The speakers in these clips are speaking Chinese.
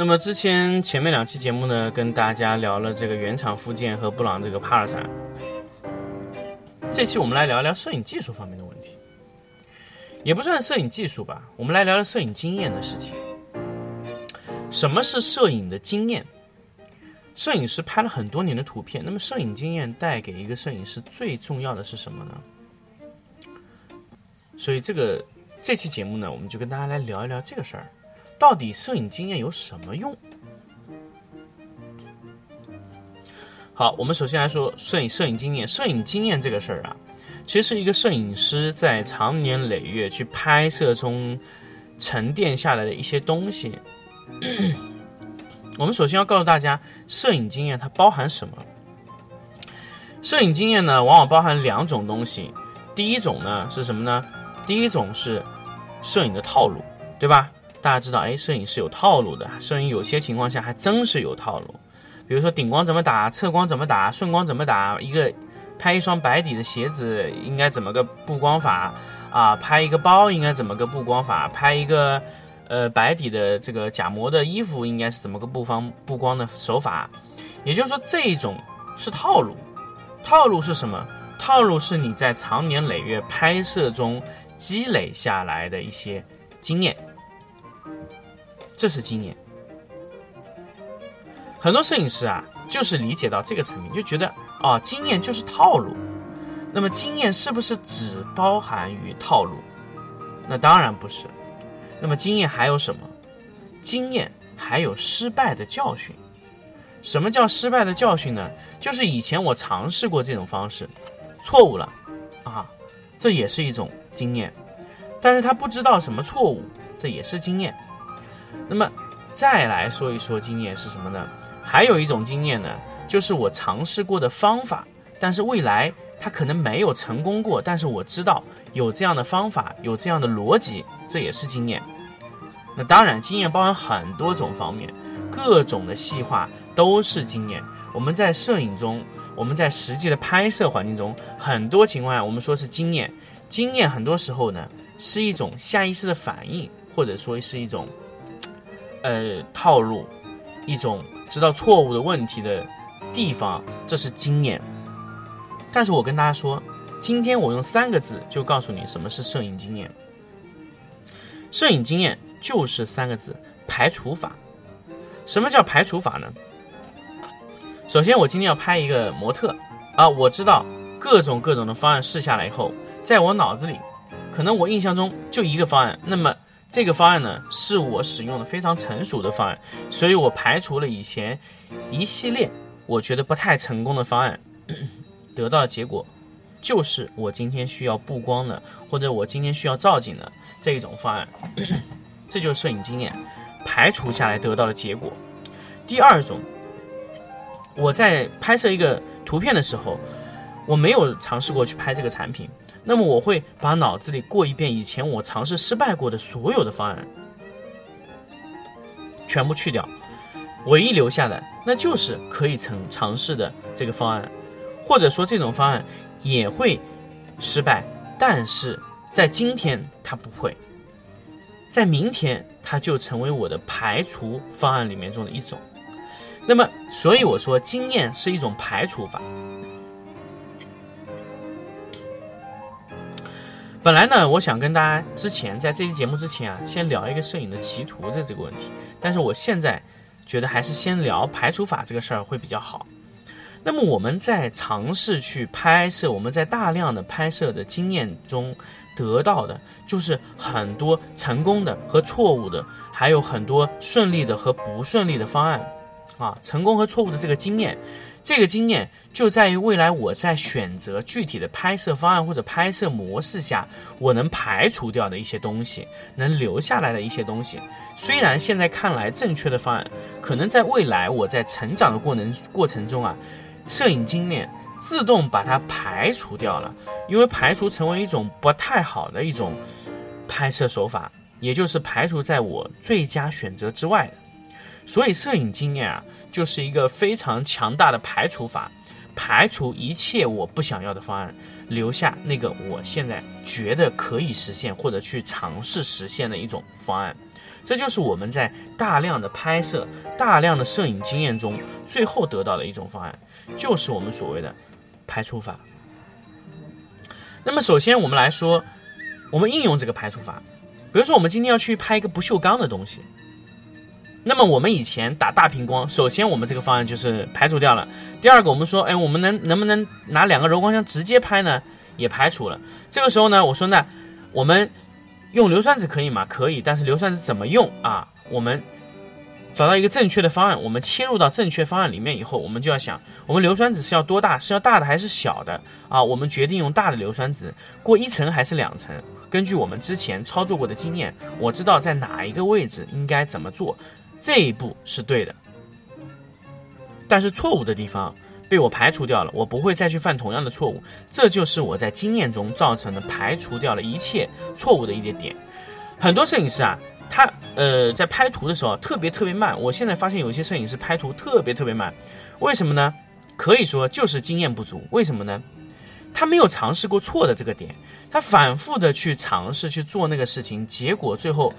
那么之前前面两期节目呢，跟大家聊了这个原厂附件和布朗这个帕尔伞。这期我们来聊聊摄影技术方面的问题，也不算摄影技术吧，我们来聊聊摄影经验的事情。什么是摄影的经验？摄影师拍了很多年的图片，那么摄影经验带给一个摄影师最重要的是什么呢？所以这个这期节目呢，我们就跟大家来聊一聊这个事儿。到底摄影经验有什么用？好，我们首先来说摄影摄影经验。摄影经验这个事儿啊，其实是一个摄影师在长年累月去拍摄中沉淀下来的一些东西。我们首先要告诉大家，摄影经验它包含什么？摄影经验呢，往往包含两种东西。第一种呢是什么呢？第一种是摄影的套路，对吧？大家知道，哎，摄影是有套路的。摄影有些情况下还真是有套路，比如说顶光怎么打，侧光怎么打，顺光怎么打。一个拍一双白底的鞋子应该怎么个布光法啊？拍一个包应该怎么个布光法？拍一个呃白底的这个假模的衣服应该是怎么个布方布光的手法？也就是说，这种是套路。套路是什么？套路是你在长年累月拍摄中积累下来的一些经验。这是经验，很多摄影师啊，就是理解到这个层面，就觉得啊，经验就是套路。那么，经验是不是只包含于套路？那当然不是。那么，经验还有什么？经验还有失败的教训。什么叫失败的教训呢？就是以前我尝试过这种方式，错误了啊，这也是一种经验。但是他不知道什么错误，这也是经验。那么，再来说一说经验是什么呢？还有一种经验呢，就是我尝试过的方法，但是未来它可能没有成功过，但是我知道有这样的方法，有这样的逻辑，这也是经验。那当然，经验包含很多种方面，各种的细化都是经验。我们在摄影中，我们在实际的拍摄环境中，很多情况下我们说是经验。经验很多时候呢，是一种下意识的反应，或者说是一种。呃，套路一种知道错误的问题的地方，这是经验。但是我跟大家说，今天我用三个字就告诉你什么是摄影经验。摄影经验就是三个字：排除法。什么叫排除法呢？首先，我今天要拍一个模特啊，我知道各种各种的方案试下来以后，在我脑子里，可能我印象中就一个方案，那么。这个方案呢，是我使用的非常成熟的方案，所以我排除了以前一系列我觉得不太成功的方案，得到的结果就是我今天需要布光的，或者我今天需要造景的这一种方案，这就是摄影经验排除下来得到的结果。第二种，我在拍摄一个图片的时候，我没有尝试过去拍这个产品。那么我会把脑子里过一遍以前我尝试失败过的所有的方案，全部去掉，唯一留下的那就是可以曾尝试的这个方案，或者说这种方案也会失败，但是在今天它不会，在明天它就成为我的排除方案里面中的一种。那么，所以我说经验是一种排除法。本来呢，我想跟大家之前在这期节目之前啊，先聊一个摄影的歧途的这个问题。但是我现在觉得还是先聊排除法这个事儿会比较好。那么我们在尝试去拍摄，我们在大量的拍摄的经验中得到的，就是很多成功的和错误的，还有很多顺利的和不顺利的方案。啊，成功和错误的这个经验，这个经验就在于未来我在选择具体的拍摄方案或者拍摄模式下，我能排除掉的一些东西，能留下来的一些东西。虽然现在看来正确的方案，可能在未来我在成长的过程过程中啊，摄影经验自动把它排除掉了，因为排除成为一种不太好的一种拍摄手法，也就是排除在我最佳选择之外的。所以，摄影经验啊，就是一个非常强大的排除法，排除一切我不想要的方案，留下那个我现在觉得可以实现或者去尝试实现的一种方案。这就是我们在大量的拍摄、大量的摄影经验中，最后得到的一种方案，就是我们所谓的排除法。那么，首先我们来说，我们应用这个排除法，比如说，我们今天要去拍一个不锈钢的东西。那么我们以前打大屏光，首先我们这个方案就是排除掉了。第二个，我们说，哎，我们能能不能拿两个柔光箱直接拍呢？也排除了。这个时候呢，我说那我们用硫酸纸可以吗？可以，但是硫酸纸怎么用啊？我们找到一个正确的方案，我们切入到正确方案里面以后，我们就要想，我们硫酸纸是要多大？是要大的还是小的？啊，我们决定用大的硫酸纸，过一层还是两层？根据我们之前操作过的经验，我知道在哪一个位置应该怎么做。这一步是对的，但是错误的地方被我排除掉了，我不会再去犯同样的错误。这就是我在经验中造成的排除掉了一切错误的一点点。很多摄影师啊，他呃在拍图的时候特别特别慢。我现在发现有一些摄影师拍图特别特别慢，为什么呢？可以说就是经验不足。为什么呢？他没有尝试过错的这个点，他反复的去尝试去做那个事情，结果最后。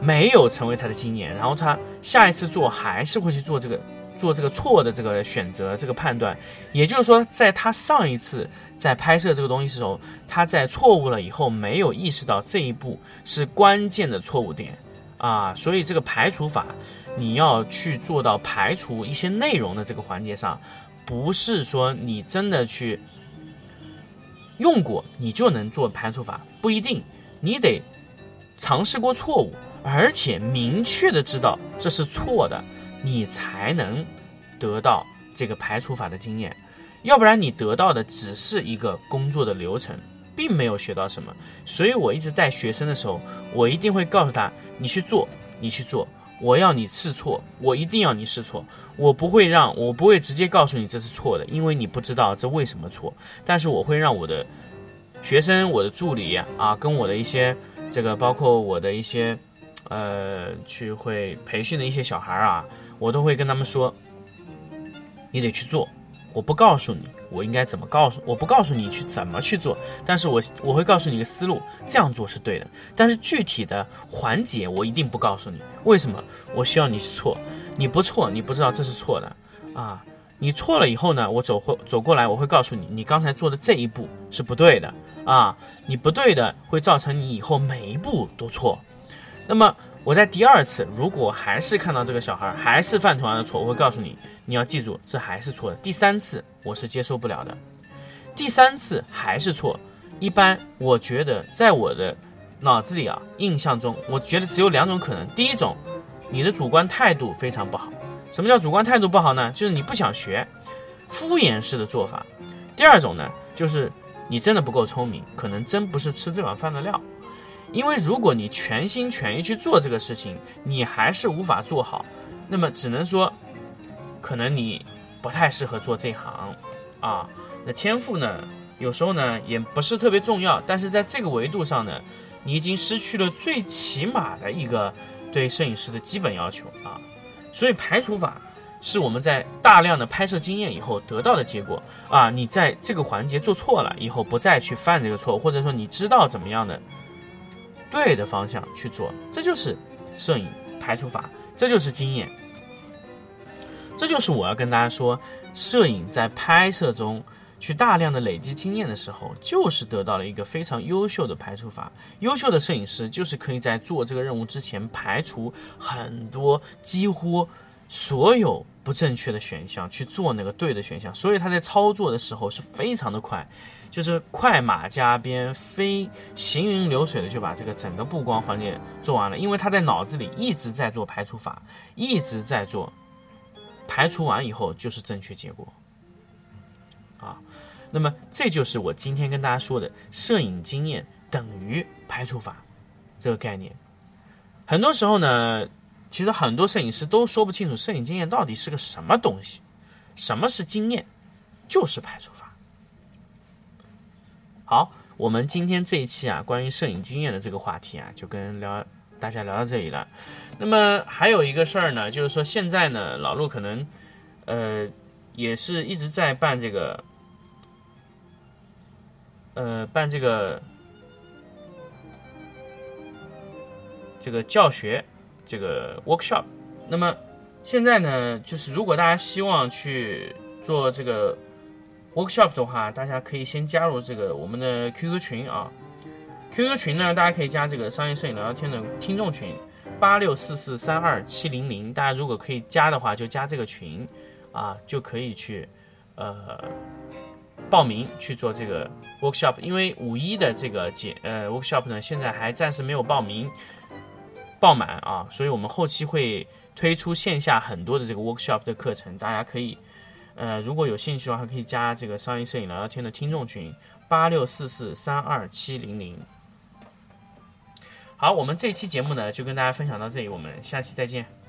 没有成为他的经验，然后他下一次做还是会去做这个做这个错的这个选择这个判断，也就是说，在他上一次在拍摄这个东西的时候，他在错误了以后没有意识到这一步是关键的错误点啊，所以这个排除法你要去做到排除一些内容的这个环节上，不是说你真的去用过你就能做排除法，不一定，你得尝试过错误。而且明确的知道这是错的，你才能得到这个排除法的经验，要不然你得到的只是一个工作的流程，并没有学到什么。所以我一直带学生的时候，我一定会告诉他：你去做，你去做，我要你试错，我一定要你试错，我不会让我不会直接告诉你这是错的，因为你不知道这为什么错。但是我会让我的学生、我的助理啊，跟我的一些这个，包括我的一些。呃，去会培训的一些小孩啊，我都会跟他们说，你得去做。我不告诉你我应该怎么告诉，我不告诉你去怎么去做，但是我我会告诉你一个思路，这样做是对的。但是具体的环节我一定不告诉你，为什么？我希望你错，你不错，你不知道这是错的啊。你错了以后呢，我走过走过来，我会告诉你，你刚才做的这一步是不对的啊，你不对的会造成你以后每一步都错。那么我在第二次，如果还是看到这个小孩还是犯同样的错，我会告诉你，你要记住，这还是错的。第三次我是接受不了的，第三次还是错。一般我觉得，在我的脑子里啊，印象中，我觉得只有两种可能。第一种，你的主观态度非常不好。什么叫主观态度不好呢？就是你不想学，敷衍式的做法。第二种呢，就是你真的不够聪明，可能真不是吃这碗饭的料。因为如果你全心全意去做这个事情，你还是无法做好，那么只能说，可能你不太适合做这行，啊，那天赋呢，有时候呢也不是特别重要，但是在这个维度上呢，你已经失去了最起码的一个对摄影师的基本要求啊，所以排除法是我们在大量的拍摄经验以后得到的结果啊，你在这个环节做错了以后，不再去犯这个错，或者说你知道怎么样的。对的方向去做，这就是摄影排除法，这就是经验，这就是我要跟大家说，摄影在拍摄中去大量的累积经验的时候，就是得到了一个非常优秀的排除法。优秀的摄影师就是可以在做这个任务之前排除很多几乎所有不正确的选项，去做那个对的选项，所以他在操作的时候是非常的快。就是快马加鞭、飞行云流水的就把这个整个布光环节做完了，因为他在脑子里一直在做排除法，一直在做排除完以后就是正确结果。啊，那么这就是我今天跟大家说的摄影经验等于排除法这个概念。很多时候呢，其实很多摄影师都说不清楚摄影经验到底是个什么东西，什么是经验，就是排除法。好，我们今天这一期啊，关于摄影经验的这个话题啊，就跟聊大家聊到这里了。那么还有一个事儿呢，就是说现在呢，老陆可能呃也是一直在办这个。呃，办这个这个教学这个 workshop，那么现在呢，就是如果大家希望去做这个 workshop 的话，大家可以先加入这个我们的 QQ 群啊。QQ 群呢，大家可以加这个商业摄影聊聊天的听众群八六四四三二七零零，大家如果可以加的话，就加这个群啊，就可以去呃。报名去做这个 workshop，因为五一的这个节呃 workshop 呢，现在还暂时没有报名报满啊，所以我们后期会推出线下很多的这个 workshop 的课程，大家可以呃如果有兴趣的话，还可以加这个商业摄影聊聊天的听众群八六四四三二七零零。好，我们这期节目呢就跟大家分享到这里，我们下期再见。